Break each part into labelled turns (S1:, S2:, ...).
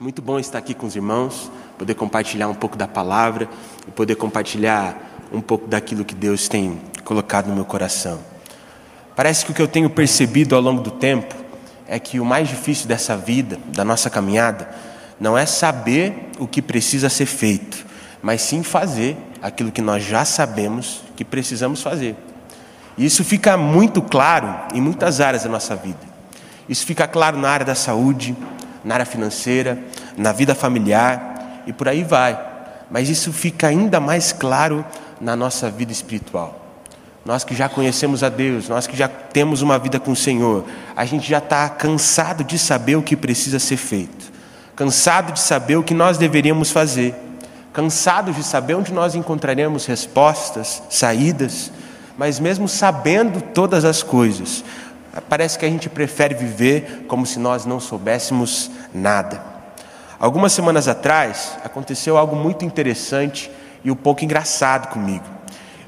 S1: Muito bom estar aqui com os irmãos, poder compartilhar um pouco da palavra e poder compartilhar um pouco daquilo que Deus tem colocado no meu coração. Parece que o que eu tenho percebido ao longo do tempo é que o mais difícil dessa vida, da nossa caminhada, não é saber o que precisa ser feito, mas sim fazer aquilo que nós já sabemos que precisamos fazer. E isso fica muito claro em muitas áreas da nossa vida. Isso fica claro na área da saúde, na área financeira, na vida familiar e por aí vai. Mas isso fica ainda mais claro na nossa vida espiritual. Nós que já conhecemos a Deus, nós que já temos uma vida com o Senhor, a gente já está cansado de saber o que precisa ser feito, cansado de saber o que nós deveríamos fazer, cansado de saber onde nós encontraremos respostas, saídas, mas mesmo sabendo todas as coisas, Parece que a gente prefere viver como se nós não soubéssemos nada. Algumas semanas atrás aconteceu algo muito interessante e um pouco engraçado comigo.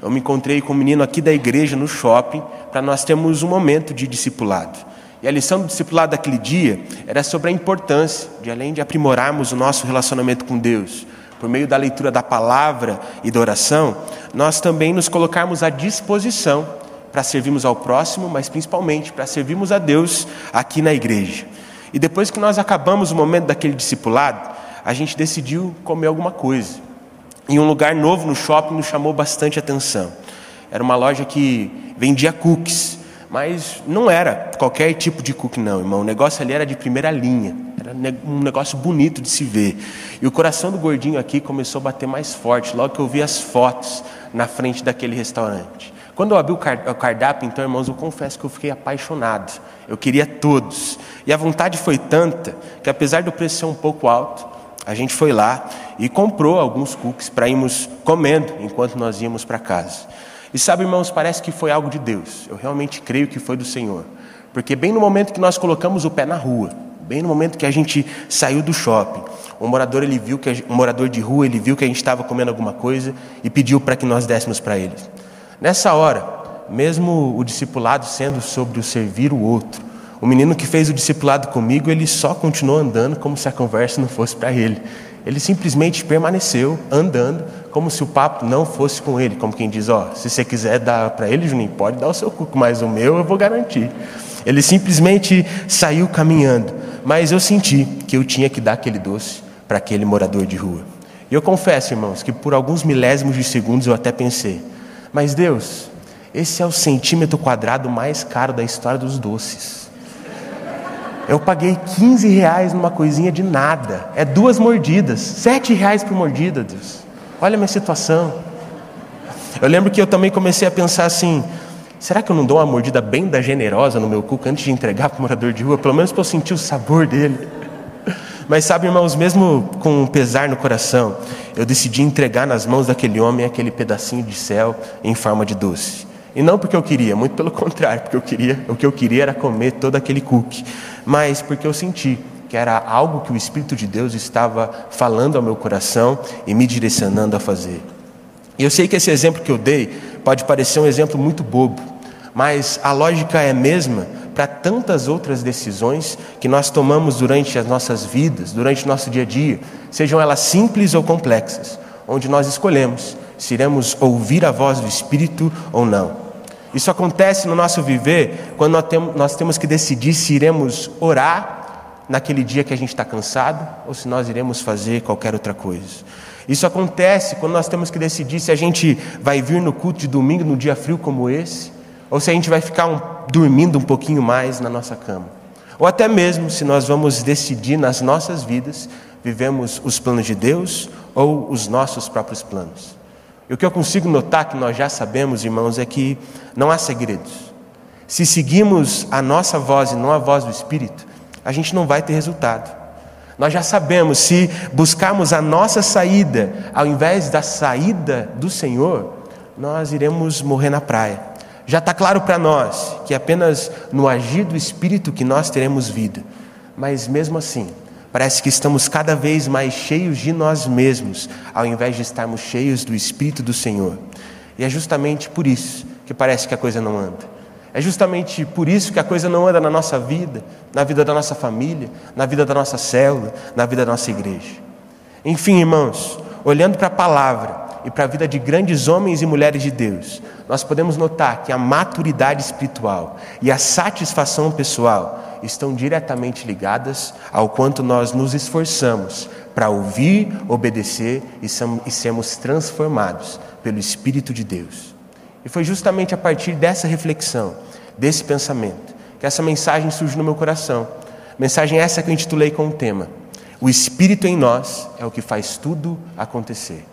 S1: Eu me encontrei com um menino aqui da igreja no shopping para nós termos um momento de discipulado. E a lição do discipulado daquele dia era sobre a importância de, além de aprimorarmos o nosso relacionamento com Deus, por meio da leitura da palavra e da oração, nós também nos colocarmos à disposição para servirmos ao próximo, mas principalmente para servirmos a Deus aqui na igreja. E depois que nós acabamos o momento daquele discipulado, a gente decidiu comer alguma coisa. Em um lugar novo no shopping nos chamou bastante atenção. Era uma loja que vendia cookies, mas não era qualquer tipo de cookie, não, irmão. O negócio ali era de primeira linha, era um negócio bonito de se ver. E o coração do gordinho aqui começou a bater mais forte logo que eu vi as fotos na frente daquele restaurante. Quando eu abri o cardápio, então, irmãos, eu confesso que eu fiquei apaixonado. Eu queria todos. E a vontade foi tanta que, apesar do preço ser um pouco alto, a gente foi lá e comprou alguns cookies para irmos comendo enquanto nós íamos para casa. E sabe, irmãos, parece que foi algo de Deus. Eu realmente creio que foi do Senhor. Porque bem no momento que nós colocamos o pé na rua, bem no momento que a gente saiu do shopping, um morador ele viu que um morador de rua ele viu que a gente estava comendo alguma coisa e pediu para que nós dessemos para ele. Nessa hora, mesmo o discipulado sendo sobre o servir o outro, o menino que fez o discipulado comigo, ele só continuou andando como se a conversa não fosse para ele. Ele simplesmente permaneceu andando como se o papo não fosse com ele, como quem diz, ó, oh, se você quiser dar para ele, Juninho, pode dar o seu cuco, mas o meu eu vou garantir. Ele simplesmente saiu caminhando, mas eu senti que eu tinha que dar aquele doce para aquele morador de rua. E eu confesso, irmãos, que por alguns milésimos de segundos eu até pensei, mas Deus, esse é o centímetro quadrado mais caro da história dos doces. Eu paguei 15 reais numa coisinha de nada. É duas mordidas. Sete reais por mordida, Deus. Olha a minha situação. Eu lembro que eu também comecei a pensar assim: será que eu não dou uma mordida bem da generosa no meu cuco antes de entregar para o morador de rua? Pelo menos para eu sentir o sabor dele. Mas sabe, irmãos, mesmo com um pesar no coração, eu decidi entregar nas mãos daquele homem aquele pedacinho de céu em forma de doce. E não porque eu queria, muito pelo contrário, porque eu queria, o que eu queria era comer todo aquele cookie, mas porque eu senti que era algo que o Espírito de Deus estava falando ao meu coração e me direcionando a fazer. E eu sei que esse exemplo que eu dei pode parecer um exemplo muito bobo, mas a lógica é a mesma para tantas outras decisões que nós tomamos durante as nossas vidas, durante o nosso dia a dia, sejam elas simples ou complexas, onde nós escolhemos se iremos ouvir a voz do Espírito ou não. Isso acontece no nosso viver quando nós temos que decidir se iremos orar naquele dia que a gente está cansado ou se nós iremos fazer qualquer outra coisa. Isso acontece quando nós temos que decidir se a gente vai vir no culto de domingo num dia frio como esse ou se a gente vai ficar um, dormindo um pouquinho mais na nossa cama. Ou até mesmo se nós vamos decidir nas nossas vidas, vivemos os planos de Deus ou os nossos próprios planos. E o que eu consigo notar que nós já sabemos, irmãos, é que não há segredos. Se seguimos a nossa voz e não a voz do Espírito, a gente não vai ter resultado. Nós já sabemos, se buscarmos a nossa saída ao invés da saída do Senhor, nós iremos morrer na praia. Já está claro para nós que é apenas no agir do Espírito que nós teremos vida, mas mesmo assim, parece que estamos cada vez mais cheios de nós mesmos, ao invés de estarmos cheios do Espírito do Senhor. E é justamente por isso que parece que a coisa não anda. É justamente por isso que a coisa não anda na nossa vida, na vida da nossa família, na vida da nossa célula, na vida da nossa igreja. Enfim, irmãos, olhando para a palavra e para a vida de grandes homens e mulheres de Deus, nós podemos notar que a maturidade espiritual e a satisfação pessoal estão diretamente ligadas ao quanto nós nos esforçamos para ouvir, obedecer e sermos transformados pelo Espírito de Deus. E foi justamente a partir dessa reflexão, desse pensamento, que essa mensagem surge no meu coração. Mensagem essa que eu intitulei com o tema: O Espírito em nós é o que faz tudo acontecer.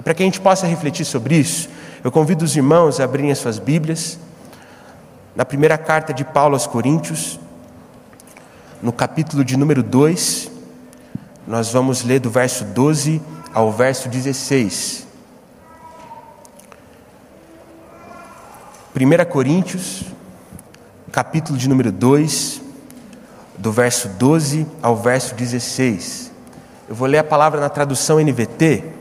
S1: E para que a gente possa refletir sobre isso, eu convido os irmãos a abrirem as suas Bíblias na primeira carta de Paulo aos Coríntios, no capítulo de número 2, nós vamos ler do verso 12 ao verso 16. 1 Coríntios, capítulo de número 2, do verso 12 ao verso 16. Eu vou ler a palavra na tradução NVT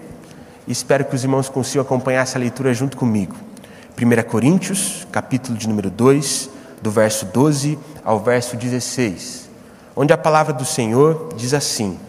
S1: espero que os irmãos consigam acompanhar essa leitura junto comigo. 1 Coríntios, capítulo de número 2, do verso 12 ao verso 16, onde a palavra do Senhor diz assim: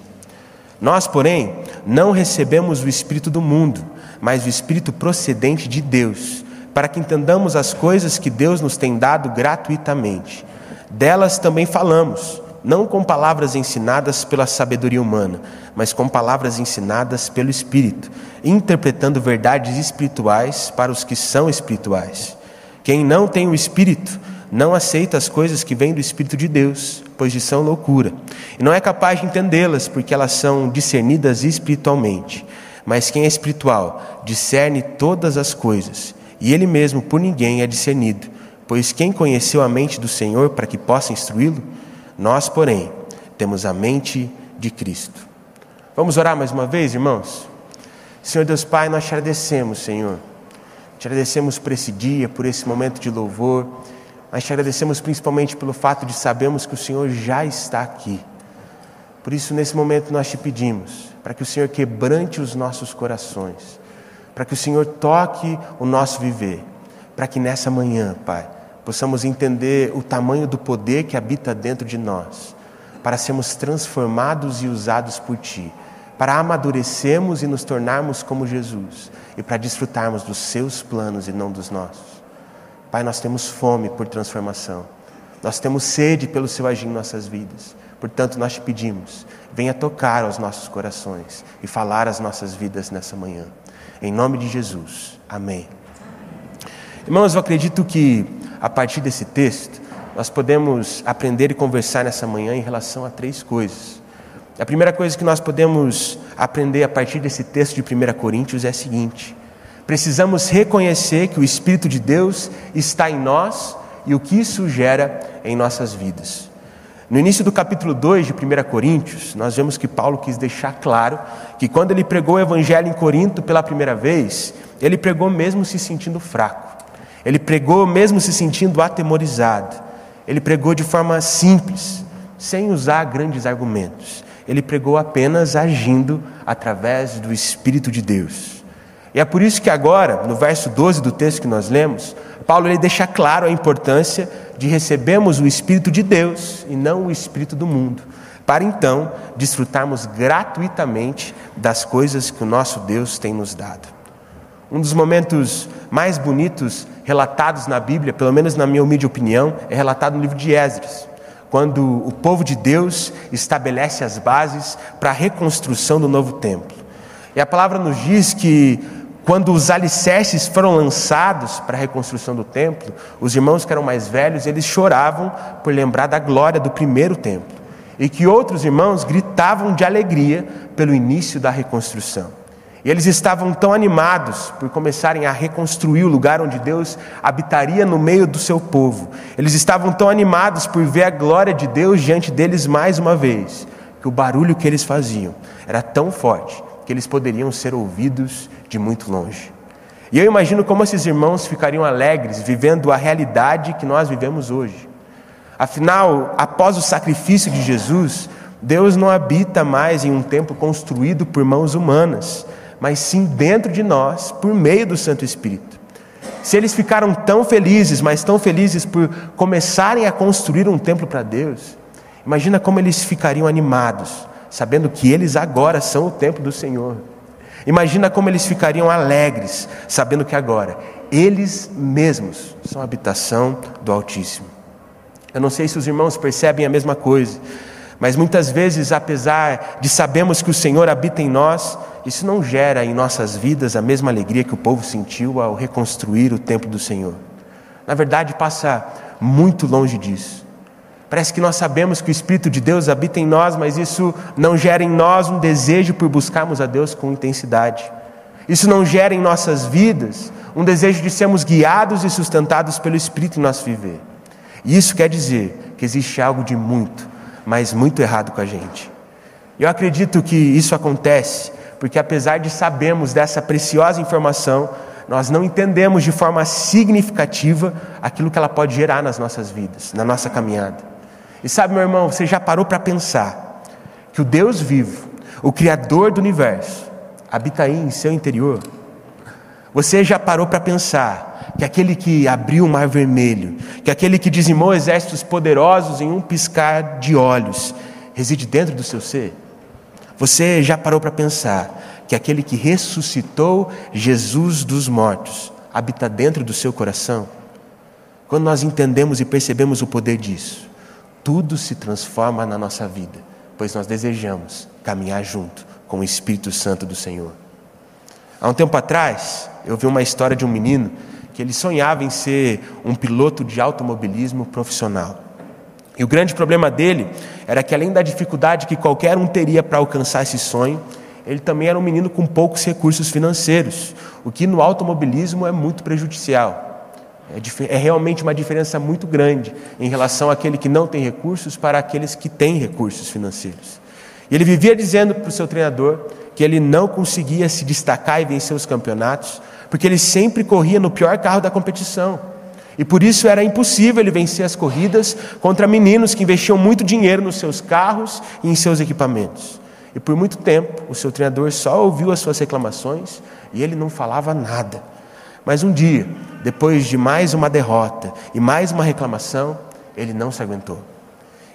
S1: Nós, porém, não recebemos o Espírito do mundo, mas o Espírito procedente de Deus, para que entendamos as coisas que Deus nos tem dado gratuitamente. Delas também falamos não com palavras ensinadas pela sabedoria humana, mas com palavras ensinadas pelo Espírito, interpretando verdades espirituais para os que são espirituais. Quem não tem o Espírito não aceita as coisas que vêm do Espírito de Deus, pois de são loucura, e não é capaz de entendê-las, porque elas são discernidas espiritualmente. Mas quem é espiritual discerne todas as coisas, e ele mesmo por ninguém é discernido, pois quem conheceu a mente do Senhor para que possa instruí-lo? Nós, porém, temos a mente de Cristo. Vamos orar mais uma vez, irmãos? Senhor Deus Pai, nós te agradecemos, Senhor. Te agradecemos por esse dia, por esse momento de louvor. Nós te agradecemos principalmente pelo fato de sabermos que o Senhor já está aqui. Por isso, nesse momento, nós te pedimos para que o Senhor quebrante os nossos corações, para que o Senhor toque o nosso viver, para que nessa manhã, Pai, possamos entender o tamanho do poder que habita dentro de nós, para sermos transformados e usados por Ti, para amadurecermos e nos tornarmos como Jesus e para desfrutarmos dos Seus planos e não dos nossos. Pai, nós temos fome por transformação, nós temos sede pelo Seu agir em nossas vidas. Portanto, nós te pedimos, venha tocar aos nossos corações e falar às nossas vidas nessa manhã. Em nome de Jesus. Amém. Irmãos, eu acredito que a partir desse texto, nós podemos aprender e conversar nessa manhã em relação a três coisas. A primeira coisa que nós podemos aprender a partir desse texto de 1 Coríntios é a seguinte: precisamos reconhecer que o Espírito de Deus está em nós e o que isso gera em nossas vidas. No início do capítulo 2 de 1 Coríntios, nós vemos que Paulo quis deixar claro que quando ele pregou o Evangelho em Corinto pela primeira vez, ele pregou mesmo se sentindo fraco. Ele pregou mesmo se sentindo atemorizado. Ele pregou de forma simples, sem usar grandes argumentos. Ele pregou apenas agindo através do Espírito de Deus. E é por isso que agora, no verso 12 do texto que nós lemos, Paulo ele deixa claro a importância de recebermos o Espírito de Deus e não o Espírito do mundo, para então desfrutarmos gratuitamente das coisas que o nosso Deus tem nos dado. Um dos momentos mais bonitos relatados na Bíblia, pelo menos na minha humilde opinião, é relatado no livro de Esdras, quando o povo de Deus estabelece as bases para a reconstrução do novo templo. E a palavra nos diz que quando os alicerces foram lançados para a reconstrução do templo, os irmãos que eram mais velhos, eles choravam por lembrar da glória do primeiro templo. E que outros irmãos gritavam de alegria pelo início da reconstrução. E eles estavam tão animados por começarem a reconstruir o lugar onde Deus habitaria no meio do seu povo. Eles estavam tão animados por ver a glória de Deus diante deles mais uma vez, que o barulho que eles faziam era tão forte que eles poderiam ser ouvidos de muito longe. E eu imagino como esses irmãos ficariam alegres vivendo a realidade que nós vivemos hoje. Afinal, após o sacrifício de Jesus, Deus não habita mais em um templo construído por mãos humanas mas sim dentro de nós, por meio do Santo Espírito. se eles ficaram tão felizes, mas tão felizes por começarem a construir um templo para Deus, imagina como eles ficariam animados, sabendo que eles agora são o templo do Senhor. Imagina como eles ficariam alegres, sabendo que agora eles mesmos são a habitação do Altíssimo. Eu não sei se os irmãos percebem a mesma coisa, mas muitas vezes, apesar de sabermos que o Senhor habita em nós, isso não gera em nossas vidas a mesma alegria que o povo sentiu ao reconstruir o templo do Senhor. Na verdade, passa muito longe disso. Parece que nós sabemos que o Espírito de Deus habita em nós, mas isso não gera em nós um desejo por buscarmos a Deus com intensidade. Isso não gera em nossas vidas um desejo de sermos guiados e sustentados pelo Espírito em nosso viver. E isso quer dizer que existe algo de muito, mas muito errado com a gente. Eu acredito que isso acontece porque, apesar de sabermos dessa preciosa informação, nós não entendemos de forma significativa aquilo que ela pode gerar nas nossas vidas, na nossa caminhada. E sabe, meu irmão, você já parou para pensar que o Deus vivo, o Criador do universo, habita aí em seu interior? Você já parou para pensar que aquele que abriu o mar vermelho, que aquele que dizimou exércitos poderosos em um piscar de olhos, reside dentro do seu ser? Você já parou para pensar que aquele que ressuscitou Jesus dos mortos habita dentro do seu coração? Quando nós entendemos e percebemos o poder disso, tudo se transforma na nossa vida, pois nós desejamos caminhar junto com o Espírito Santo do Senhor. Há um tempo atrás, eu vi uma história de um menino que ele sonhava em ser um piloto de automobilismo profissional. E o grande problema dele era que, além da dificuldade que qualquer um teria para alcançar esse sonho, ele também era um menino com poucos recursos financeiros, o que no automobilismo é muito prejudicial. É, é, realmente uma diferença muito grande em relação àquele que não tem recursos para aqueles que têm recursos financeiros. E ele vivia dizendo para o seu treinador que ele não conseguia se destacar e vencer os campeonatos, porque ele sempre corria no pior carro da competição. E por isso era impossível ele vencer as corridas contra meninos que investiam muito dinheiro nos seus carros e em seus equipamentos. E por muito tempo o seu treinador só ouviu as suas reclamações e ele não falava nada. Mas um dia, depois de mais uma derrota e mais uma reclamação, ele não se aguentou.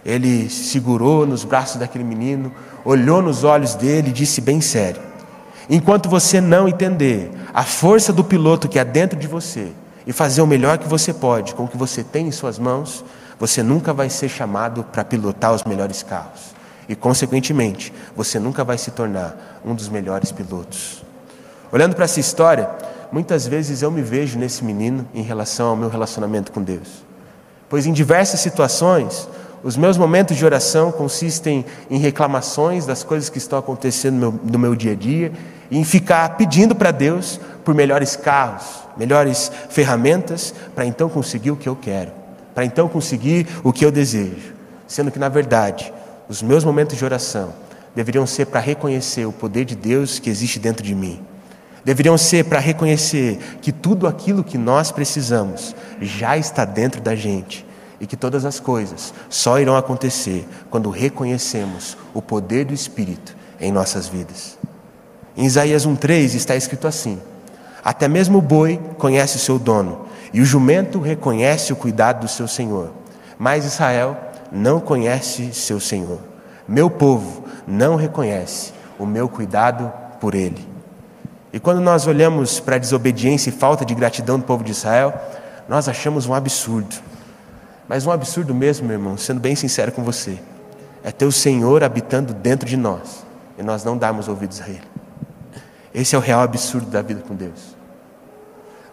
S1: Ele segurou nos braços daquele menino, olhou nos olhos dele e disse bem sério: Enquanto você não entender a força do piloto que há dentro de você e fazer o melhor que você pode com o que você tem em suas mãos, você nunca vai ser chamado para pilotar os melhores carros. E, consequentemente, você nunca vai se tornar um dos melhores pilotos. Olhando para essa história, muitas vezes eu me vejo nesse menino em relação ao meu relacionamento com Deus. Pois em diversas situações, os meus momentos de oração consistem em reclamações das coisas que estão acontecendo no meu, no meu dia a dia e em ficar pedindo para Deus por melhores carros, melhores ferramentas, para então conseguir o que eu quero, para então conseguir o que eu desejo. Sendo que, na verdade, os meus momentos de oração deveriam ser para reconhecer o poder de Deus que existe dentro de mim deveriam ser para reconhecer que tudo aquilo que nós precisamos já está dentro da gente e que todas as coisas só irão acontecer quando reconhecemos o poder do Espírito em nossas vidas. Em Isaías 1,3 está escrito assim: Até mesmo o boi conhece o seu dono, e o jumento reconhece o cuidado do seu senhor, mas Israel não conhece seu senhor. Meu povo não reconhece o meu cuidado por ele. E quando nós olhamos para a desobediência e falta de gratidão do povo de Israel, nós achamos um absurdo. Mas um absurdo mesmo, meu irmão, sendo bem sincero com você, é ter o Senhor habitando dentro de nós e nós não darmos ouvidos a Ele. Esse é o real absurdo da vida com Deus.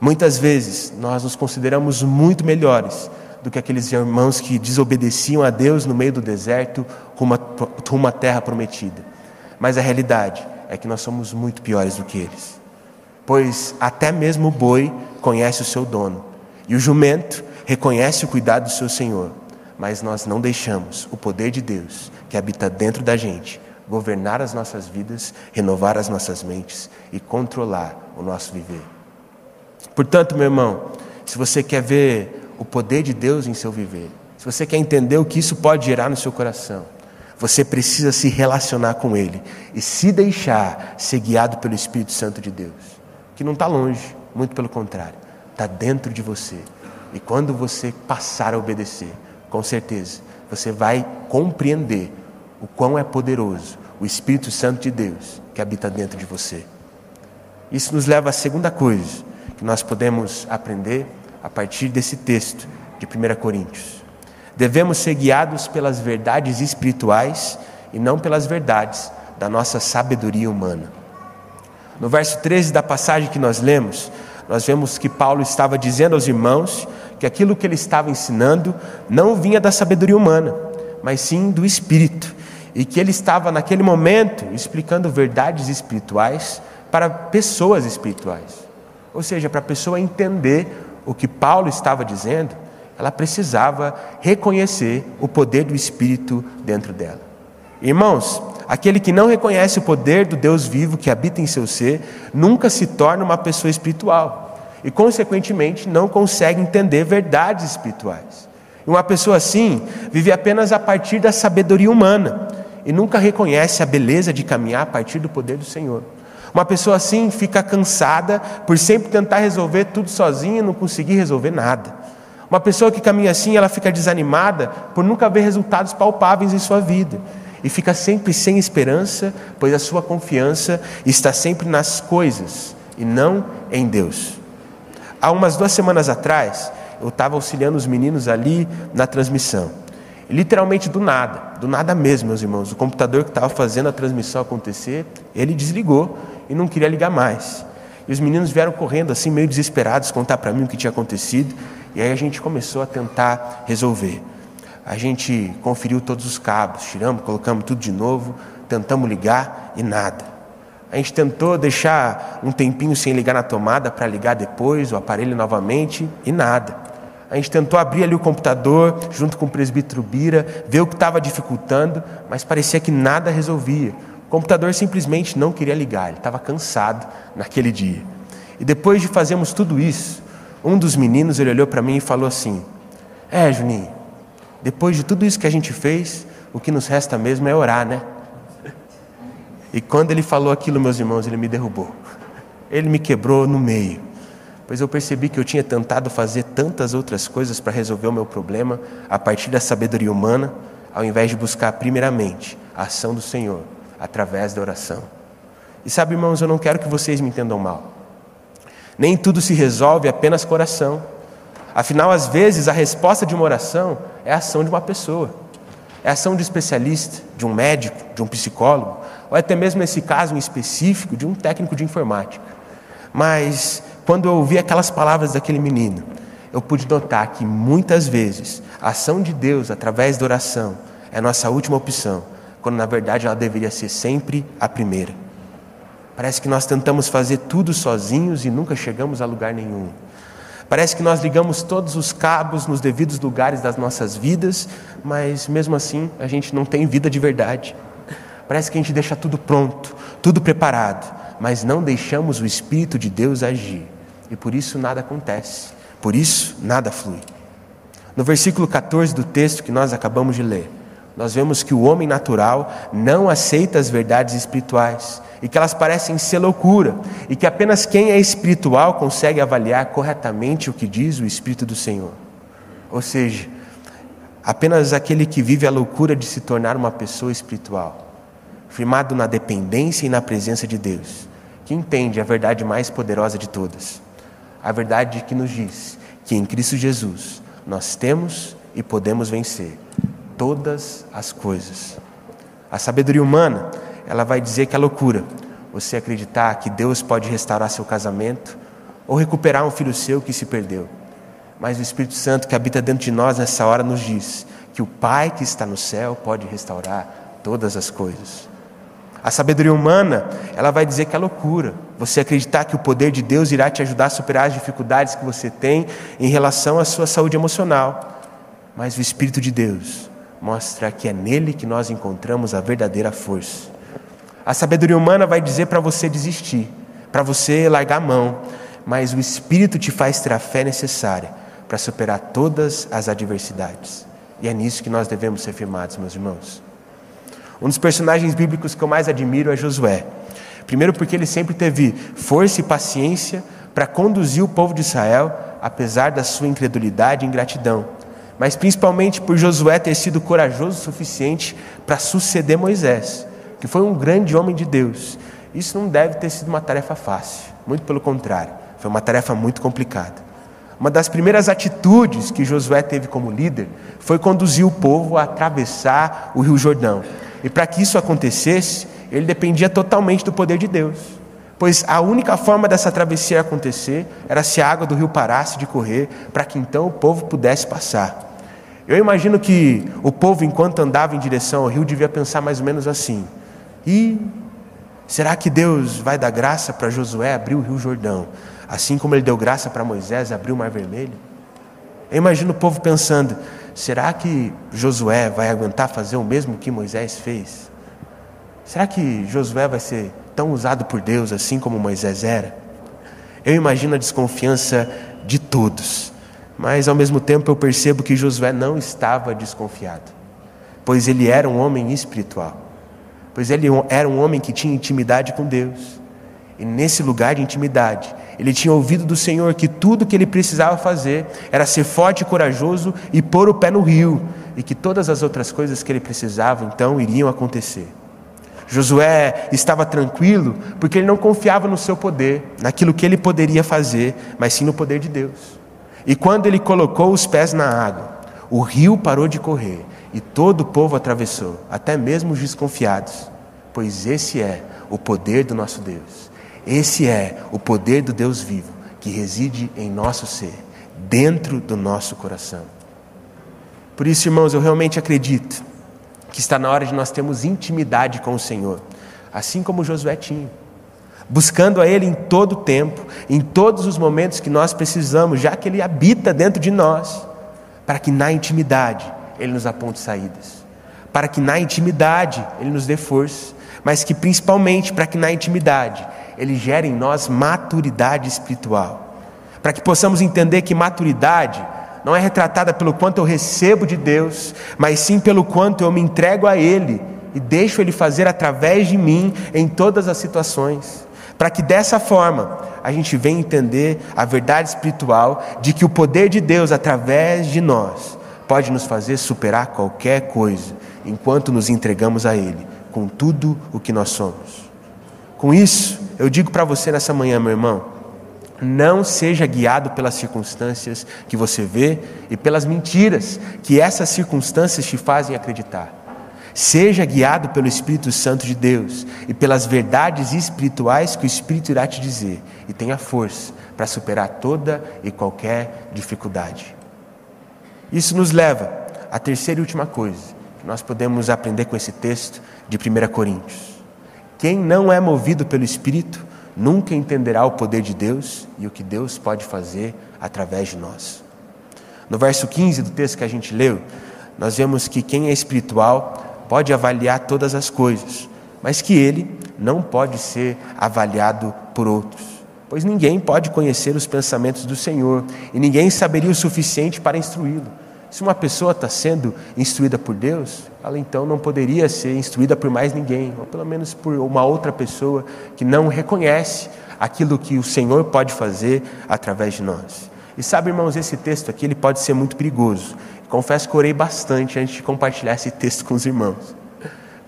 S1: Muitas vezes nós nos consideramos muito melhores do que aqueles irmãos que desobedeciam a Deus no meio do deserto rumo a uma terra prometida. Mas a realidade é que nós somos muito piores do que eles. Pois até mesmo o boi conhece o seu dono, e o jumento reconhece o cuidado do seu senhor, mas nós não deixamos o poder de Deus, que habita dentro da gente, governar as nossas vidas, renovar as nossas mentes e controlar o nosso viver. Portanto, meu irmão, se você quer ver o poder de Deus em seu viver, se você quer entender o que isso pode gerar no seu coração, você precisa se relacionar com Ele e se deixar ser guiado pelo Espírito Santo de Deus, que não está longe, muito pelo contrário, está dentro de você. E quando você passar a obedecer, com certeza, você vai compreender o quão é poderoso o Espírito Santo de Deus que habita dentro de você. Isso nos leva à segunda coisa que nós podemos aprender a partir desse texto de 1 Coríntios. Devemos ser guiados pelas verdades espirituais e não pelas verdades da nossa sabedoria humana. No verso 13 da passagem que nós lemos, nós vemos que Paulo estava dizendo aos irmãos que aquilo que ele estava ensinando não vinha da sabedoria humana, mas sim do Espírito, e que ele estava naquele momento explicando verdades espirituais para pessoas espirituais. Ou seja, para a pessoa entender o que Paulo estava dizendo, ela precisava reconhecer o poder do Espírito dentro dela. Irmãos, aquele que não reconhece o poder do Deus vivo que habita em seu ser, nunca se torna uma pessoa espiritual e, consequentemente, não consegue entender verdades espirituais. E uma pessoa assim vive apenas a partir da sabedoria humana e nunca reconhece a beleza de caminhar a partir do poder do Senhor. Uma pessoa assim fica cansada por sempre tentar resolver tudo sozinha e não conseguir resolver nada. Uma pessoa que caminha assim, ela fica desanimada por nunca ver resultados palpáveis em sua vida e fica sempre sem esperança, pois a sua confiança está sempre nas coisas e não em Deus. Há umas duas semanas atrás, eu estava auxiliando os meninos ali na transmissão. Literalmente do nada, do nada mesmo, meus irmãos. O computador que estava fazendo a transmissão acontecer, ele desligou e não queria ligar mais. E os meninos vieram correndo assim, meio desesperados, contar para mim o que tinha acontecido. E aí a gente começou a tentar resolver. A gente conferiu todos os cabos, tiramos, colocamos tudo de novo, tentamos ligar e nada. A gente tentou deixar um tempinho sem ligar na tomada para ligar depois o aparelho novamente e nada. A gente tentou abrir ali o computador junto com o presbítero Bira, ver o que estava dificultando, mas parecia que nada resolvia computador simplesmente não queria ligar, ele estava cansado naquele dia. E depois de fazermos tudo isso, um dos meninos ele olhou para mim e falou assim: É, Juninho, depois de tudo isso que a gente fez, o que nos resta mesmo é orar, né? E quando ele falou aquilo, meus irmãos, ele me derrubou. Ele me quebrou no meio. Pois eu percebi que eu tinha tentado fazer tantas outras coisas para resolver o meu problema a partir da sabedoria humana, ao invés de buscar primeiramente a ação do Senhor através da oração. E sabe, irmãos, eu não quero que vocês me entendam mal. Nem tudo se resolve apenas com oração. Afinal, às vezes, a resposta de uma oração é a ação de uma pessoa. É a ação de um especialista, de um médico, de um psicólogo, ou até mesmo nesse caso em específico, de um técnico de informática. Mas, quando eu ouvi aquelas palavras daquele menino, eu pude notar que muitas vezes a ação de Deus através da oração é nossa última opção quando na verdade ela deveria ser sempre a primeira. Parece que nós tentamos fazer tudo sozinhos e nunca chegamos a lugar nenhum. Parece que nós ligamos todos os cabos nos devidos lugares das nossas vidas, mas mesmo assim a gente não tem vida de verdade. Parece que a gente deixa tudo pronto, tudo preparado, mas não deixamos o Espírito de Deus agir. E por isso nada acontece, por isso nada flui. No versículo 14 do texto que nós acabamos de ler, nós vemos que o homem natural não aceita as verdades espirituais e que elas parecem ser loucura e que apenas quem é espiritual consegue avaliar corretamente o que diz o Espírito do Senhor. Ou seja, apenas aquele que vive a loucura de se tornar uma pessoa espiritual, firmado na dependência e na presença de Deus, que entende a verdade mais poderosa de todas, a verdade que nos diz que em Cristo Jesus nós temos e podemos vencer todas as coisas. A sabedoria humana, ela vai dizer que é loucura você acreditar que Deus pode restaurar seu casamento ou recuperar um filho seu que se perdeu. Mas o Espírito Santo que habita dentro de nós nessa hora nos diz que o Pai que está no céu pode restaurar todas as coisas. A sabedoria humana, ela vai dizer que é loucura você acreditar que o poder de Deus irá te ajudar a superar as dificuldades que você tem em relação à sua saúde emocional. Mas o Espírito de Deus, mostra que é nele que nós encontramos a verdadeira força. A sabedoria humana vai dizer para você desistir, para você largar a mão, mas o Espírito te faz ter a fé necessária para superar todas as adversidades. E é nisso que nós devemos ser firmados, meus irmãos. Um dos personagens bíblicos que eu mais admiro é Josué. Primeiro, porque ele sempre teve força e paciência para conduzir o povo de Israel, apesar da sua incredulidade e ingratidão, mas principalmente por Josué ter sido corajoso o suficiente para suceder Moisés, que foi um grande homem de Deus. Isso não deve ter sido uma tarefa fácil, muito pelo contrário, foi uma tarefa muito complicada. Uma das primeiras atitudes que Josué teve como líder foi conduzir o povo a atravessar o Rio Jordão. E para que isso acontecesse, ele dependia totalmente do poder de Deus. Pois a única forma dessa travessia acontecer era se a água do rio parasse de correr, para que então o povo pudesse passar. Eu imagino que o povo, enquanto andava em direção ao rio, devia pensar mais ou menos assim: e será que Deus vai dar graça para Josué abrir o rio Jordão? Assim como ele deu graça para Moisés abrir o Mar Vermelho? Eu imagino o povo pensando: será que Josué vai aguentar fazer o mesmo que Moisés fez? Será que Josué vai ser tão usado por Deus assim como Moisés era? Eu imagino a desconfiança de todos, mas ao mesmo tempo eu percebo que Josué não estava desconfiado, pois ele era um homem espiritual, pois ele era um homem que tinha intimidade com Deus. E nesse lugar de intimidade, ele tinha ouvido do Senhor que tudo que ele precisava fazer era ser forte e corajoso e pôr o pé no rio, e que todas as outras coisas que ele precisava então iriam acontecer. Josué estava tranquilo porque ele não confiava no seu poder, naquilo que ele poderia fazer, mas sim no poder de Deus. E quando ele colocou os pés na água, o rio parou de correr e todo o povo atravessou, até mesmo os desconfiados, pois esse é o poder do nosso Deus. Esse é o poder do Deus vivo que reside em nosso ser, dentro do nosso coração. Por isso, irmãos, eu realmente acredito que está na hora de nós termos intimidade com o Senhor, assim como Josué tinha, buscando a Ele em todo o tempo, em todos os momentos que nós precisamos, já que Ele habita dentro de nós, para que na intimidade Ele nos aponte saídas, para que na intimidade Ele nos dê força, mas que principalmente para que na intimidade ele gera em nós maturidade espiritual. Para que possamos entender que maturidade não é retratada pelo quanto eu recebo de Deus, mas sim pelo quanto eu me entrego a Ele e deixo Ele fazer através de mim em todas as situações. Para que dessa forma a gente venha entender a verdade espiritual de que o poder de Deus através de nós pode nos fazer superar qualquer coisa, enquanto nos entregamos a Ele com tudo o que nós somos. Com isso, eu digo para você nessa manhã, meu irmão, não seja guiado pelas circunstâncias que você vê e pelas mentiras que essas circunstâncias te fazem acreditar. Seja guiado pelo Espírito Santo de Deus e pelas verdades espirituais que o Espírito irá te dizer, e tenha força para superar toda e qualquer dificuldade. Isso nos leva à terceira e última coisa que nós podemos aprender com esse texto de 1 Coríntios. Quem não é movido pelo Espírito nunca entenderá o poder de Deus e o que Deus pode fazer através de nós. No verso 15 do texto que a gente leu, nós vemos que quem é espiritual pode avaliar todas as coisas, mas que ele não pode ser avaliado por outros. Pois ninguém pode conhecer os pensamentos do Senhor e ninguém saberia o suficiente para instruí-lo. Se uma pessoa está sendo instruída por Deus, ela então não poderia ser instruída por mais ninguém, ou pelo menos por uma outra pessoa que não reconhece aquilo que o Senhor pode fazer através de nós. E sabe, irmãos, esse texto aqui ele pode ser muito perigoso. Confesso que orei bastante antes de compartilhar esse texto com os irmãos.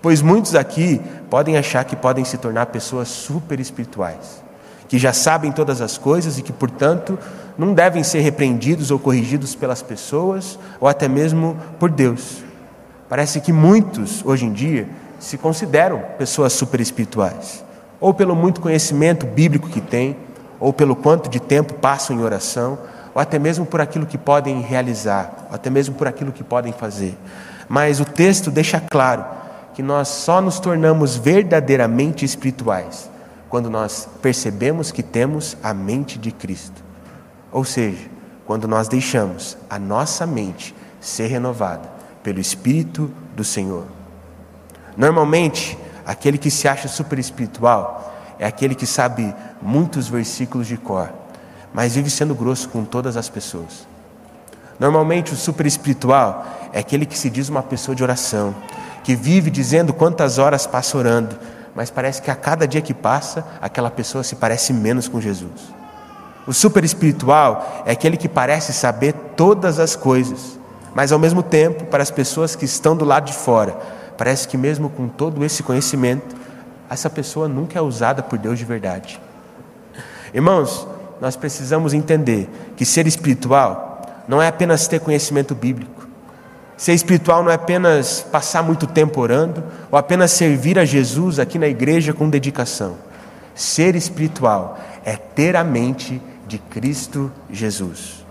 S1: Pois muitos aqui podem achar que podem se tornar pessoas super espirituais, que já sabem todas as coisas e que, portanto, não devem ser repreendidos ou corrigidos pelas pessoas ou até mesmo por Deus. Parece que muitos, hoje em dia, se consideram pessoas super espirituais, ou pelo muito conhecimento bíblico que têm, ou pelo quanto de tempo passam em oração, ou até mesmo por aquilo que podem realizar, ou até mesmo por aquilo que podem fazer. Mas o texto deixa claro que nós só nos tornamos verdadeiramente espirituais quando nós percebemos que temos a mente de Cristo. Ou seja, quando nós deixamos a nossa mente ser renovada pelo Espírito do Senhor. Normalmente, aquele que se acha super espiritual é aquele que sabe muitos versículos de cor, mas vive sendo grosso com todas as pessoas. Normalmente, o super espiritual é aquele que se diz uma pessoa de oração, que vive dizendo quantas horas passa orando, mas parece que a cada dia que passa, aquela pessoa se parece menos com Jesus. O super espiritual é aquele que parece saber todas as coisas, mas ao mesmo tempo, para as pessoas que estão do lado de fora, parece que mesmo com todo esse conhecimento, essa pessoa nunca é usada por Deus de verdade. Irmãos, nós precisamos entender que ser espiritual não é apenas ter conhecimento bíblico. Ser espiritual não é apenas passar muito tempo orando ou apenas servir a Jesus aqui na igreja com dedicação. Ser espiritual é ter a mente de Cristo Jesus.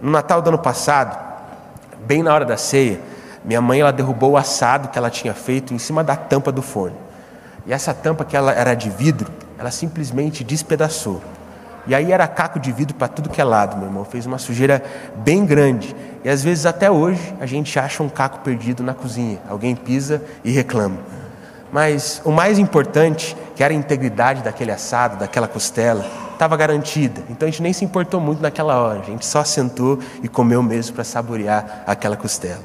S1: No Natal do ano passado, bem na hora da ceia, minha mãe ela derrubou o assado que ela tinha feito em cima da tampa do forno. E essa tampa que ela era de vidro, ela simplesmente despedaçou. E aí era caco de vidro para tudo que é lado, meu irmão. Fez uma sujeira bem grande. E às vezes até hoje a gente acha um caco perdido na cozinha. Alguém pisa e reclama. Mas o mais importante, que era a integridade daquele assado, daquela costela, estava garantida. Então a gente nem se importou muito naquela hora. A gente só sentou e comeu mesmo para saborear aquela costela.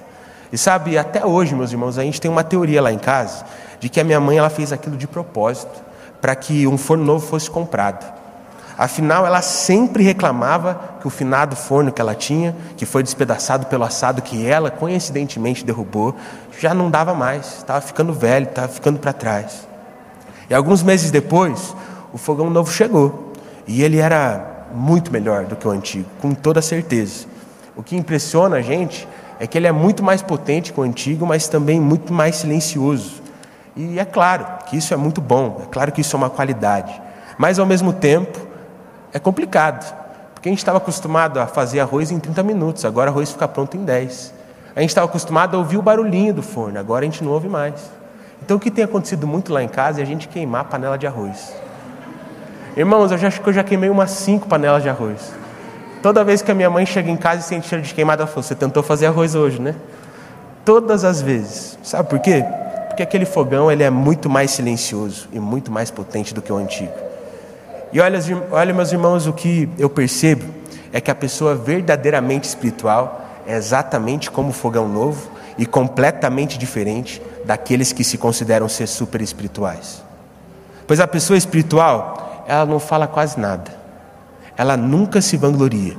S1: E sabe, até hoje, meus irmãos, a gente tem uma teoria lá em casa de que a minha mãe ela fez aquilo de propósito para que um forno novo fosse comprado. Afinal, ela sempre reclamava que o finado forno que ela tinha, que foi despedaçado pelo assado que ela coincidentemente derrubou, já não dava mais, estava ficando velho, estava ficando para trás. E alguns meses depois, o fogão novo chegou. E ele era muito melhor do que o antigo, com toda certeza. O que impressiona a gente é que ele é muito mais potente que o antigo, mas também muito mais silencioso. E é claro que isso é muito bom, é claro que isso é uma qualidade. Mas ao mesmo tempo, é complicado, porque a gente estava acostumado a fazer arroz em 30 minutos, agora arroz fica pronto em 10. A gente estava acostumado a ouvir o barulhinho do forno, agora a gente não ouve mais. Então o que tem acontecido muito lá em casa é a gente queimar a panela de arroz. Irmãos, eu já acho que eu já queimei umas cinco panelas de arroz. Toda vez que a minha mãe chega em casa e sente cheiro de queimada, ela fala: Você tentou fazer arroz hoje, né? Todas as vezes. Sabe por quê? Porque aquele fogão ele é muito mais silencioso e muito mais potente do que o antigo. E olha, olha, meus irmãos, o que eu percebo é que a pessoa verdadeiramente espiritual é exatamente como o fogão novo e completamente diferente daqueles que se consideram ser super espirituais. Pois a pessoa espiritual, ela não fala quase nada. Ela nunca se vangloria.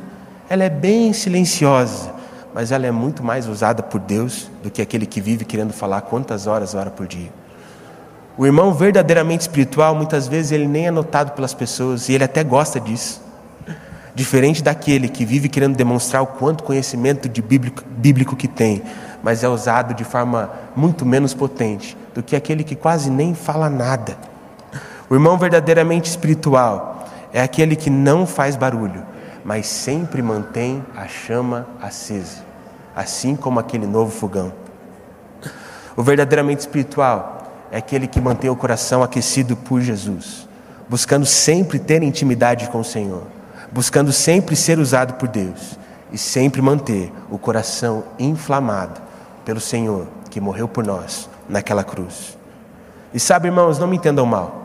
S1: Ela é bem silenciosa, mas ela é muito mais usada por Deus do que aquele que vive querendo falar quantas horas ora por dia. O irmão verdadeiramente espiritual, muitas vezes, ele nem é notado pelas pessoas e ele até gosta disso. Diferente daquele que vive querendo demonstrar o quanto conhecimento de bíblico, bíblico que tem, mas é usado de forma muito menos potente do que aquele que quase nem fala nada. O irmão verdadeiramente espiritual é aquele que não faz barulho, mas sempre mantém a chama acesa, assim como aquele novo fogão. O verdadeiramente espiritual é aquele que mantém o coração aquecido por Jesus, buscando sempre ter intimidade com o Senhor, buscando sempre ser usado por Deus e sempre manter o coração inflamado pelo Senhor que morreu por nós naquela cruz. E sabe, irmãos, não me entendam mal.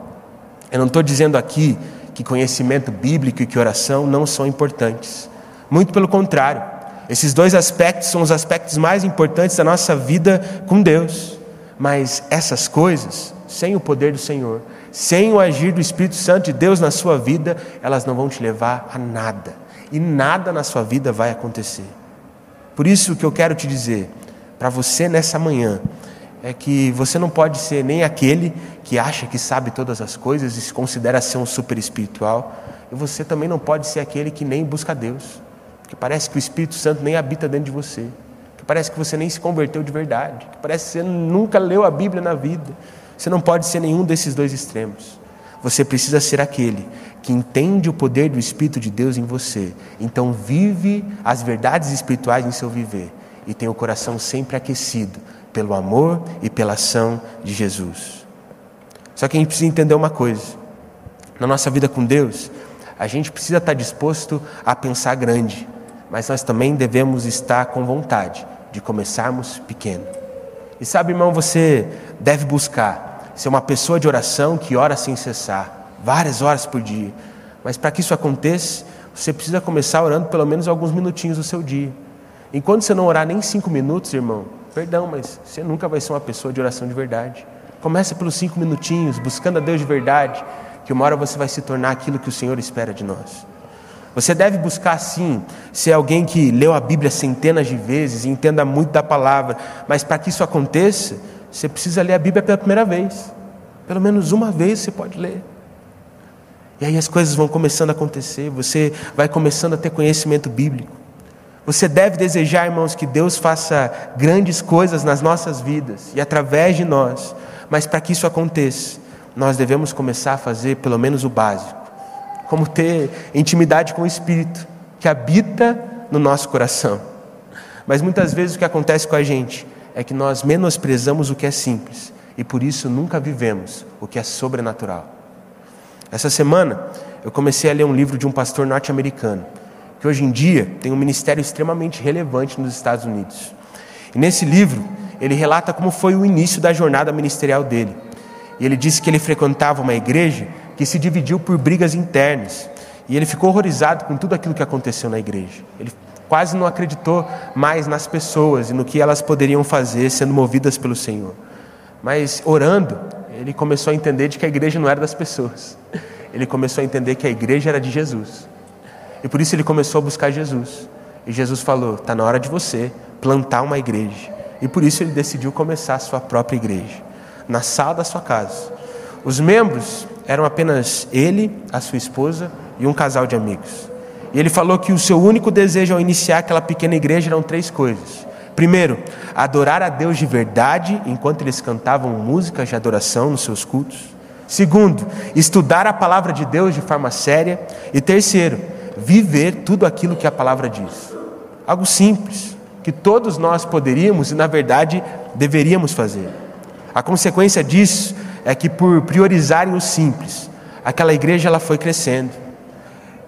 S1: Eu não estou dizendo aqui que conhecimento bíblico e que oração não são importantes. Muito pelo contrário, esses dois aspectos são os aspectos mais importantes da nossa vida com Deus. Mas essas coisas, sem o poder do Senhor, sem o agir do Espírito Santo de Deus na sua vida, elas não vão te levar a nada. E nada na sua vida vai acontecer. Por isso que eu quero te dizer, para você nessa manhã, é que você não pode ser nem aquele que acha que sabe todas as coisas e se considera ser um super espiritual, e você também não pode ser aquele que nem busca Deus, porque parece que o Espírito Santo nem habita dentro de você que parece que você nem se converteu de verdade, que parece que você nunca leu a Bíblia na vida. Você não pode ser nenhum desses dois extremos. Você precisa ser aquele que entende o poder do Espírito de Deus em você. Então vive as verdades espirituais em seu viver e tem o coração sempre aquecido pelo amor e pela ação de Jesus. Só que a gente precisa entender uma coisa. Na nossa vida com Deus, a gente precisa estar disposto a pensar grande, mas nós também devemos estar com vontade de começarmos pequeno. E sabe, irmão, você deve buscar ser uma pessoa de oração que ora sem cessar, várias horas por dia. Mas para que isso aconteça, você precisa começar orando pelo menos alguns minutinhos do seu dia. Enquanto você não orar nem cinco minutos, irmão, perdão, mas você nunca vai ser uma pessoa de oração de verdade. Começa pelos cinco minutinhos, buscando a Deus de verdade, que uma hora você vai se tornar aquilo que o Senhor espera de nós. Você deve buscar, sim, ser alguém que leu a Bíblia centenas de vezes e entenda muito da palavra, mas para que isso aconteça, você precisa ler a Bíblia pela primeira vez. Pelo menos uma vez você pode ler. E aí as coisas vão começando a acontecer, você vai começando a ter conhecimento bíblico. Você deve desejar, irmãos, que Deus faça grandes coisas nas nossas vidas e através de nós, mas para que isso aconteça, nós devemos começar a fazer pelo menos o básico como ter intimidade com o Espírito que habita no nosso coração. Mas muitas vezes o que acontece com a gente é que nós menosprezamos o que é simples e por isso nunca vivemos o que é sobrenatural. Essa semana eu comecei a ler um livro de um pastor norte-americano que hoje em dia tem um ministério extremamente relevante nos Estados Unidos. E nesse livro ele relata como foi o início da jornada ministerial dele. E ele disse que ele frequentava uma igreja que se dividiu por brigas internas. E ele ficou horrorizado com tudo aquilo que aconteceu na igreja. Ele quase não acreditou mais nas pessoas e no que elas poderiam fazer sendo movidas pelo Senhor. Mas orando, ele começou a entender de que a igreja não era das pessoas. Ele começou a entender que a igreja era de Jesus. E por isso ele começou a buscar Jesus. E Jesus falou: está na hora de você plantar uma igreja. E por isso ele decidiu começar a sua própria igreja, na sala da sua casa. Os membros eram apenas ele, a sua esposa e um casal de amigos. E ele falou que o seu único desejo ao iniciar aquela pequena igreja eram três coisas. Primeiro, adorar a Deus de verdade enquanto eles cantavam músicas de adoração nos seus cultos. Segundo, estudar a palavra de Deus de forma séria. E terceiro, viver tudo aquilo que a palavra diz. Algo simples, que todos nós poderíamos e, na verdade, deveríamos fazer. A consequência disso é que por priorizarem o simples, aquela igreja ela foi crescendo.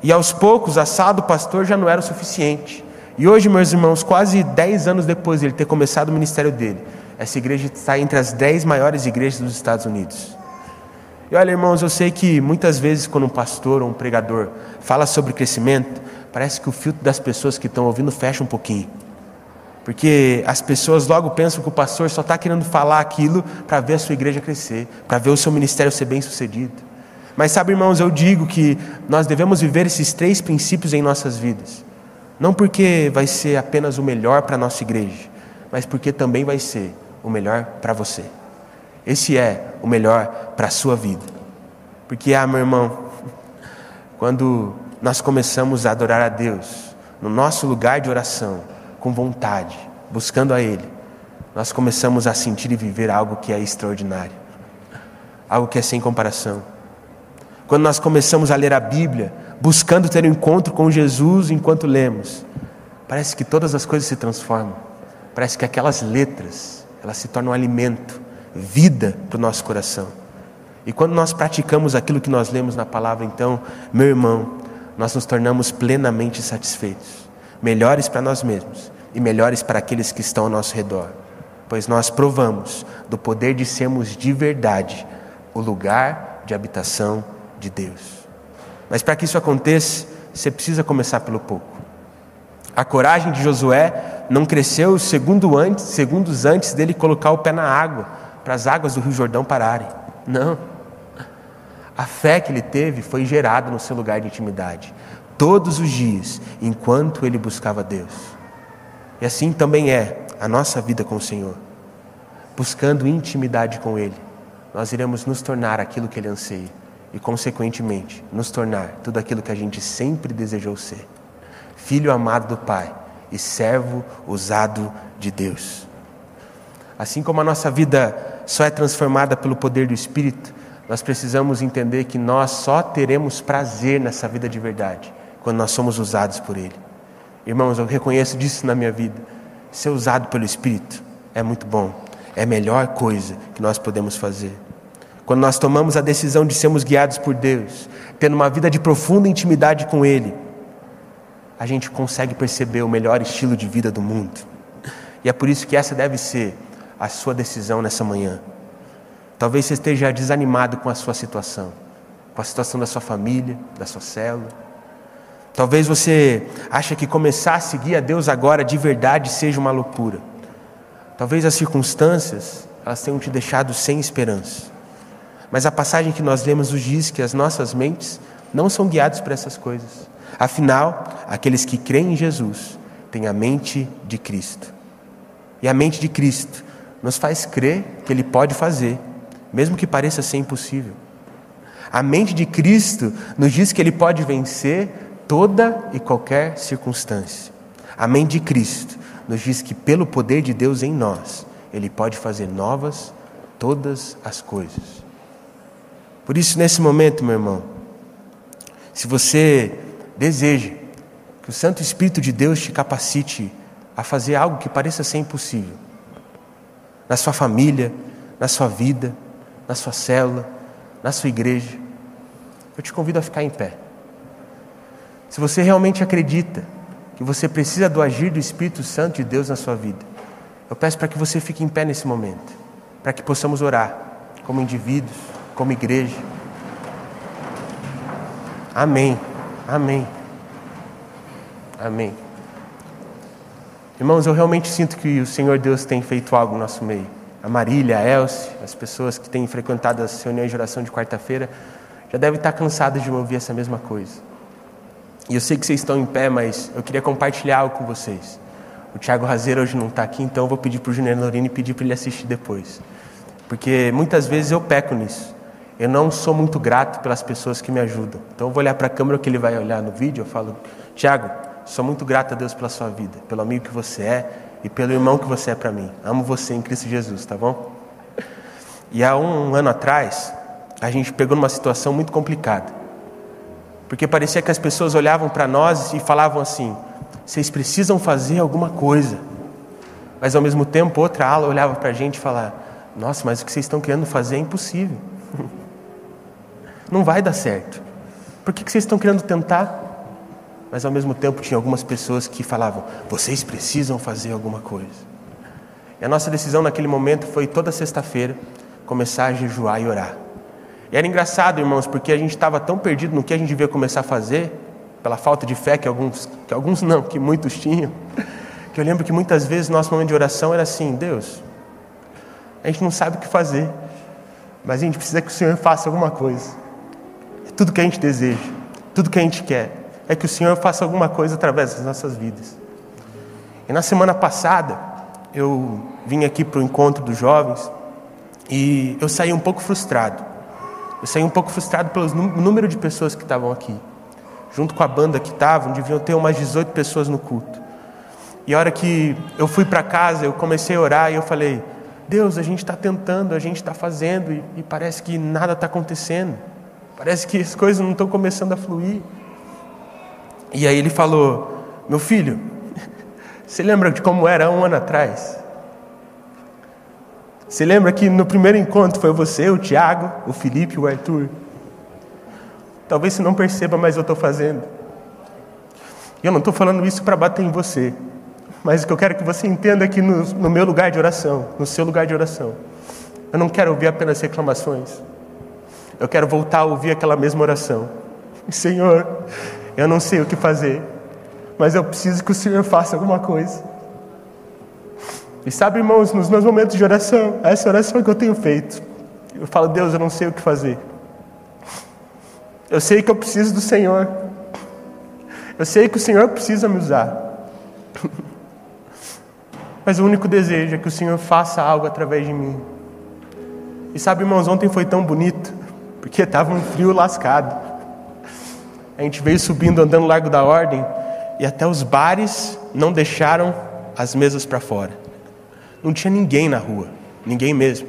S1: E aos poucos a sala do pastor já não era o suficiente. E hoje, meus irmãos, quase 10 anos depois de ele ter começado o ministério dele, essa igreja está entre as 10 maiores igrejas dos Estados Unidos. E olha, irmãos, eu sei que muitas vezes quando um pastor ou um pregador fala sobre crescimento, parece que o filtro das pessoas que estão ouvindo fecha um pouquinho. Porque as pessoas logo pensam que o pastor só está querendo falar aquilo para ver a sua igreja crescer, para ver o seu ministério ser bem sucedido. Mas sabe, irmãos, eu digo que nós devemos viver esses três princípios em nossas vidas. Não porque vai ser apenas o melhor para a nossa igreja, mas porque também vai ser o melhor para você. Esse é o melhor para a sua vida. Porque, ah, meu irmão, quando nós começamos a adorar a Deus no nosso lugar de oração, com vontade, buscando a Ele, nós começamos a sentir e viver algo que é extraordinário, algo que é sem comparação. Quando nós começamos a ler a Bíblia, buscando ter um encontro com Jesus enquanto lemos, parece que todas as coisas se transformam. Parece que aquelas letras, elas se tornam alimento, vida para o nosso coração. E quando nós praticamos aquilo que nós lemos na palavra, então, meu irmão, nós nos tornamos plenamente satisfeitos melhores para nós mesmos e melhores para aqueles que estão ao nosso redor, pois nós provamos do poder de sermos de verdade o lugar de habitação de Deus. Mas para que isso aconteça, você precisa começar pelo pouco. A coragem de Josué não cresceu segundo antes, segundos antes dele colocar o pé na água, para as águas do Rio Jordão pararem. Não. A fé que ele teve foi gerada no seu lugar de intimidade todos os dias, enquanto ele buscava Deus. E assim também é a nossa vida com o Senhor. Buscando intimidade com Ele, nós iremos nos tornar aquilo que Ele anseia e, consequentemente, nos tornar tudo aquilo que a gente sempre desejou ser: filho amado do Pai e servo usado de Deus. Assim como a nossa vida só é transformada pelo poder do Espírito, nós precisamos entender que nós só teremos prazer nessa vida de verdade quando nós somos usados por Ele. Irmãos, eu reconheço disso na minha vida. Ser usado pelo Espírito é muito bom, é a melhor coisa que nós podemos fazer. Quando nós tomamos a decisão de sermos guiados por Deus, tendo uma vida de profunda intimidade com Ele, a gente consegue perceber o melhor estilo de vida do mundo. E é por isso que essa deve ser a sua decisão nessa manhã. Talvez você esteja desanimado com a sua situação, com a situação da sua família, da sua célula Talvez você ache que começar a seguir a Deus agora de verdade seja uma loucura. Talvez as circunstâncias elas tenham te deixado sem esperança. Mas a passagem que nós lemos nos diz que as nossas mentes não são guiadas por essas coisas. Afinal, aqueles que creem em Jesus têm a mente de Cristo. E a mente de Cristo nos faz crer que Ele pode fazer, mesmo que pareça ser impossível. A mente de Cristo nos diz que Ele pode vencer toda e qualquer circunstância. A mente de Cristo nos diz que, pelo poder de Deus em nós, Ele pode fazer novas todas as coisas. Por isso, nesse momento, meu irmão, se você deseja que o Santo Espírito de Deus te capacite a fazer algo que pareça ser impossível, na sua família, na sua vida, na sua célula, na sua igreja, eu te convido a ficar em pé. Se você realmente acredita que você precisa do agir do Espírito Santo de Deus na sua vida, eu peço para que você fique em pé nesse momento, para que possamos orar como indivíduos, como igreja. Amém. Amém. Amém. Irmãos, eu realmente sinto que o Senhor Deus tem feito algo no nosso meio. A Marília, a Elce, as pessoas que têm frequentado as reuniões de oração de quarta-feira, já devem estar cansadas de ouvir essa mesma coisa. E eu sei que vocês estão em pé, mas eu queria compartilhar algo com vocês. O Tiago Razeiro hoje não está aqui, então eu vou pedir para o Júnior Norini pedir para ele assistir depois. Porque muitas vezes eu peco nisso. Eu não sou muito grato pelas pessoas que me ajudam. Então eu vou olhar para a câmera que ele vai olhar no vídeo, eu falo, Tiago, sou muito grato a Deus pela sua vida, pelo amigo que você é e pelo irmão que você é para mim. Amo você em Cristo Jesus, tá bom? E há um ano atrás, a gente pegou numa situação muito complicada. Porque parecia que as pessoas olhavam para nós e falavam assim: vocês precisam fazer alguma coisa. Mas ao mesmo tempo, outra ala olhava para a gente e falava: nossa, mas o que vocês estão querendo fazer é impossível. Não vai dar certo. Por que vocês estão querendo tentar? Mas ao mesmo tempo tinha algumas pessoas que falavam: vocês precisam fazer alguma coisa. E a nossa decisão naquele momento foi toda sexta-feira começar a jejuar e orar. E era engraçado, irmãos, porque a gente estava tão perdido no que a gente devia começar a fazer, pela falta de fé que alguns, que alguns não, que muitos tinham, que eu lembro que muitas vezes nosso momento de oração era assim: Deus, a gente não sabe o que fazer, mas a gente precisa que o Senhor faça alguma coisa. É tudo que a gente deseja, tudo que a gente quer, é que o Senhor faça alguma coisa através das nossas vidas. E na semana passada, eu vim aqui para o encontro dos jovens e eu saí um pouco frustrado. Eu saí um pouco frustrado pelo número de pessoas que estavam aqui. Junto com a banda que estavam, deviam ter umas 18 pessoas no culto. E a hora que eu fui para casa, eu comecei a orar e eu falei: Deus, a gente está tentando, a gente está fazendo e, e, parece que nada está acontecendo. Parece que as coisas não estão começando a fluir. E aí ele falou: Meu filho, você lembra de como era um ano atrás? Você lembra que no primeiro encontro foi você, o Tiago, o Felipe, o Arthur? Talvez você não perceba, mas eu estou fazendo. Eu não estou falando isso para bater em você, mas o que eu quero que você entenda aqui no, no meu lugar de oração, no seu lugar de oração. Eu não quero ouvir apenas reclamações. Eu quero voltar a ouvir aquela mesma oração. Senhor, eu não sei o que fazer, mas eu preciso que o Senhor faça alguma coisa. E sabe, irmãos, nos meus momentos de oração, essa oração é que eu tenho feito. Eu falo, Deus, eu não sei o que fazer. Eu sei que eu preciso do Senhor. Eu sei que o Senhor precisa me usar. Mas o único desejo é que o Senhor faça algo através de mim. E sabe, irmãos, ontem foi tão bonito, porque estava um frio lascado. A gente veio subindo, andando no Largo da Ordem, e até os bares não deixaram as mesas para fora. Não tinha ninguém na rua, ninguém mesmo.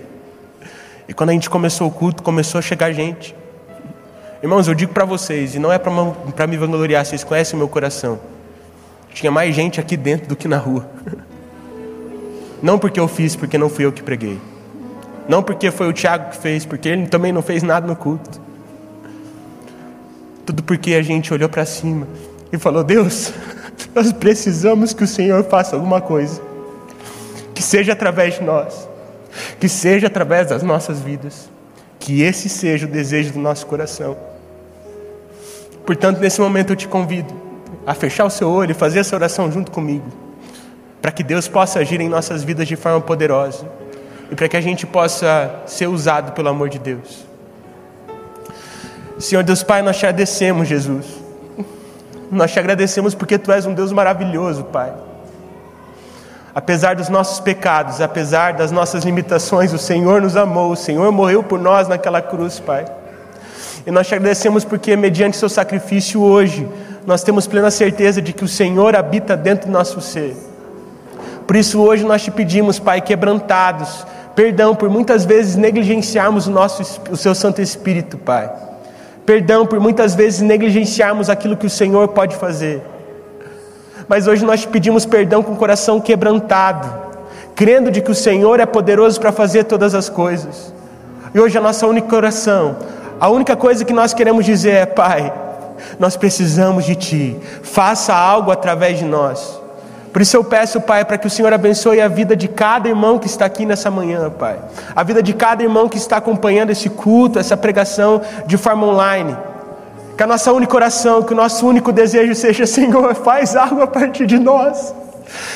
S1: E quando a gente começou o culto, começou a chegar gente. Irmãos, eu digo para vocês, e não é para me vangloriar, vocês conhecem o meu coração. Tinha mais gente aqui dentro do que na rua. Não porque eu fiz, porque não fui eu que preguei. Não porque foi o Tiago que fez, porque ele também não fez nada no culto. Tudo porque a gente olhou para cima e falou: Deus, nós precisamos que o Senhor faça alguma coisa que seja através de nós, que seja através das nossas vidas, que esse seja o desejo do nosso coração. Portanto, nesse momento eu te convido a fechar o seu olho e fazer essa oração junto comigo, para que Deus possa agir em nossas vidas de forma poderosa e para que a gente possa ser usado pelo amor de Deus. Senhor Deus Pai, nós te agradecemos, Jesus, Nós te agradecemos porque tu és um Deus maravilhoso, Pai. Apesar dos nossos pecados, apesar das nossas limitações, o Senhor nos amou, o Senhor morreu por nós naquela cruz, Pai. E nós te agradecemos porque, mediante seu sacrifício hoje, nós temos plena certeza de que o Senhor habita dentro do nosso ser. Por isso, hoje nós te pedimos, Pai, quebrantados, perdão por muitas vezes negligenciarmos o, nosso, o seu Santo Espírito, Pai. Perdão por muitas vezes negligenciarmos aquilo que o Senhor pode fazer mas hoje nós pedimos perdão com o coração quebrantado, crendo de que o Senhor é poderoso para fazer todas as coisas. E hoje a nossa única oração, a única coisa que nós queremos dizer é: Pai, nós precisamos de Ti, faça algo através de nós. Por isso eu peço, Pai, para que o Senhor abençoe a vida de cada irmão que está aqui nessa manhã, Pai. A vida de cada irmão que está acompanhando esse culto, essa pregação de forma online. Que a nossa única oração, que o nosso único desejo seja, Senhor, faz algo a partir de nós.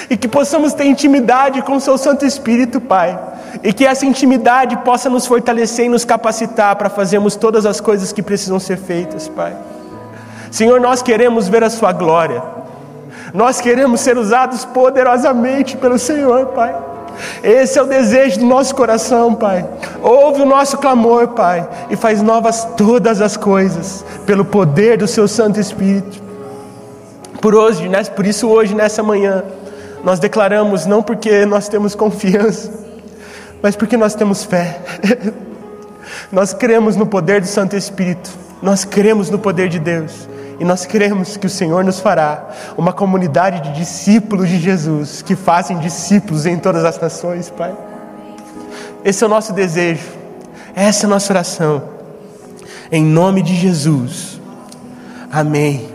S1: E que possamos ter intimidade com o Seu Santo Espírito, Pai. E que essa intimidade possa nos fortalecer e nos capacitar para fazermos todas as coisas que precisam ser feitas, Pai. Senhor, nós queremos ver a Sua glória. Nós queremos ser usados poderosamente pelo Senhor, Pai. Esse é o desejo do nosso coração, Pai. Ouve o nosso clamor, Pai, e faz novas todas as coisas, pelo poder do Seu Santo Espírito. Por hoje, né? por isso hoje, nessa manhã, nós declaramos não porque nós temos confiança, mas porque nós temos fé. nós cremos no poder do Santo Espírito, nós cremos no poder de Deus. E nós cremos que o Senhor nos fará uma comunidade de discípulos de Jesus, que fazem discípulos em todas as nações, Pai. Esse é o nosso desejo, essa é a nossa oração. Em nome de Jesus. Amém.